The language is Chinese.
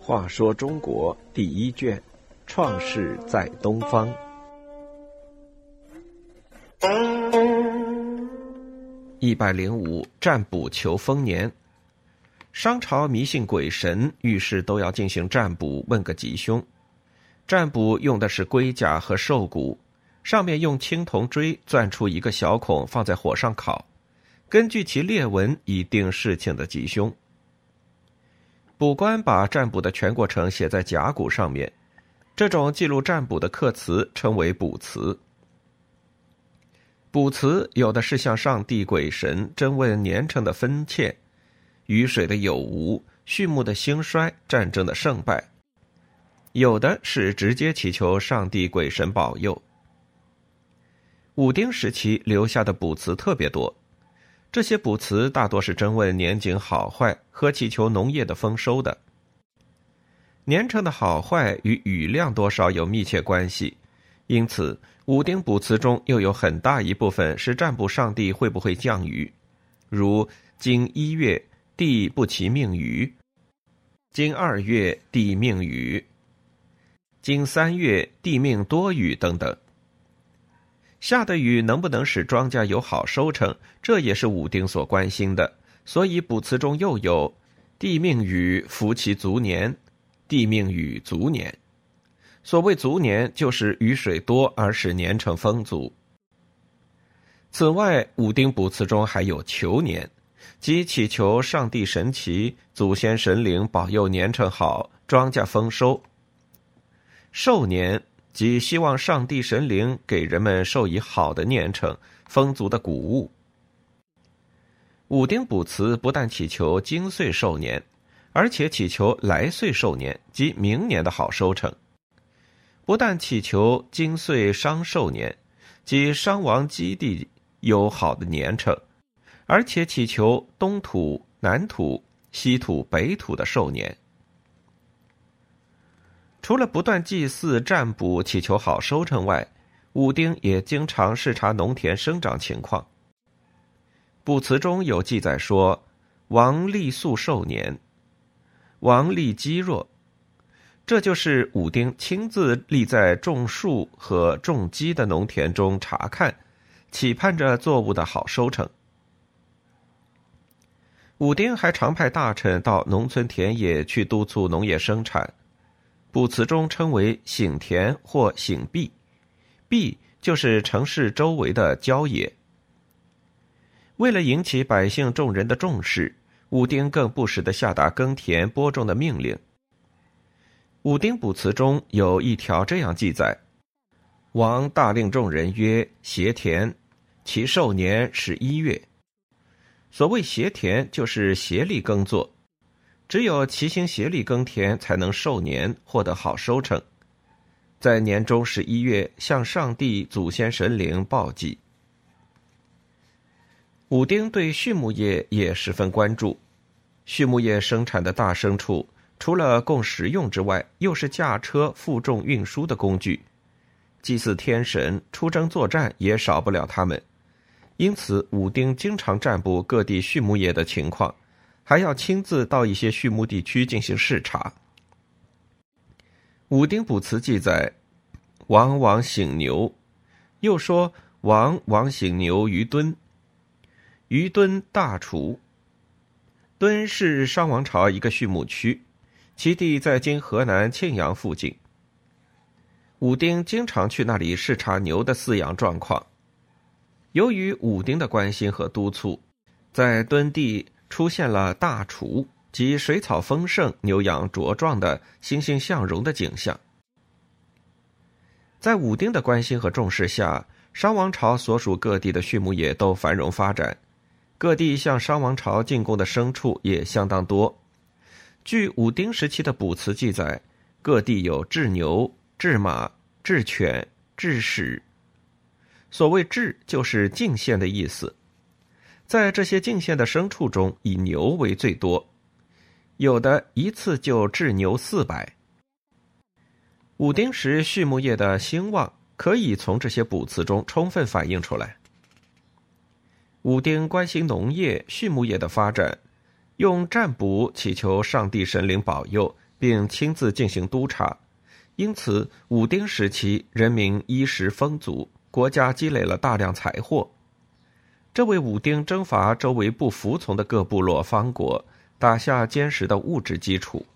话说中国第一卷，创世在东方。一百零五占卜求丰年。商朝迷信鬼神，遇事都要进行占卜，问个吉凶。占卜用的是龟甲和兽骨，上面用青铜锥钻出一个小孔，放在火上烤，根据其裂纹以定事情的吉凶。卜官把占卜的全过程写在甲骨上面，这种记录占卜的刻词称为卜辞。卜辞有的是向上帝、鬼神征问年成的分切。雨水的有无、畜牧的兴衰、战争的胜败，有的是直接祈求上帝、鬼神保佑。武丁时期留下的卜辞特别多，这些卜辞大多是征问年景好坏和祈求农业的丰收的。年成的好坏与雨量多少有密切关系，因此武丁卜辞中又有很大一部分是占卜上帝会不会降雨，如今一月。地不其命雨，今二月地命雨，今三月地命多雨等等。下的雨能不能使庄稼有好收成，这也是武丁所关心的。所以卜辞中又有“地命雨福其足年”，“地命雨足年”。所谓足年，就是雨水多而使年成丰足。此外，武丁卜辞中还有求年。即祈求上帝神奇、祖先神灵保佑年成好，庄稼丰收。寿年即希望上帝神灵给人们授以好的年成、丰足的谷物。武丁卜辞不但祈求今岁寿年，而且祈求来岁寿年及明年的好收成。不但祈求今岁商寿年，即商王基地有好的年成。而且祈求东土、南土、西土、北土的寿年。除了不断祭祀、占卜、祈求好收成外，武丁也经常视察农田生长情况。卜辞中有记载说：“王立素寿年，王立积弱。”这就是武丁亲自立在种树和种鸡的农田中查看，期盼着作物的好收成。武丁还常派大臣到农村田野去督促农业生产，卜辞中称为“省田”或“省壁”，壁就是城市周围的郊野。为了引起百姓众人的重视，武丁更不时的下达耕田播种的命令。武丁卜辞中有一条这样记载：“王大令众人曰：‘协田，其寿年是一月。’”所谓协田，就是协力耕作，只有齐心协力耕田，才能寿年，获得好收成。在年中十一月，向上帝、祖先、神灵报祭。武丁对畜牧业也十分关注，畜牧业生产的大牲畜，除了供食用之外，又是驾车负重运输的工具，祭祀天神、出征作战也少不了他们。因此，武丁经常占卜各地畜牧业的情况，还要亲自到一些畜牧地区进行视察。武丁卜辞记载：“王王醒牛。”又说：“王王醒牛于敦。”于敦大厨。敦是商王朝一个畜牧区，其地在今河南沁阳附近。武丁经常去那里视察牛的饲养状况。由于武丁的关心和督促，在敦地出现了大锄及水草丰盛、牛羊茁壮的欣欣向荣的景象。在武丁的关心和重视下，商王朝所属各地的畜牧业都繁荣发展，各地向商王朝进贡的牲畜也相当多。据武丁时期的卜辞记载，各地有制牛、制马、制犬、制豕。所谓“制”就是进献的意思，在这些进献的牲畜中，以牛为最多，有的一次就陟牛四百。武丁时畜牧业的兴旺，可以从这些卜辞中充分反映出来。武丁关心农业、畜牧业的发展，用占卜祈求上帝神灵保佑，并亲自进行督察，因此武丁时期人民衣食丰足，国家积累了大量财货。这为武丁征伐周围不服从的各部落方国打下坚实的物质基础。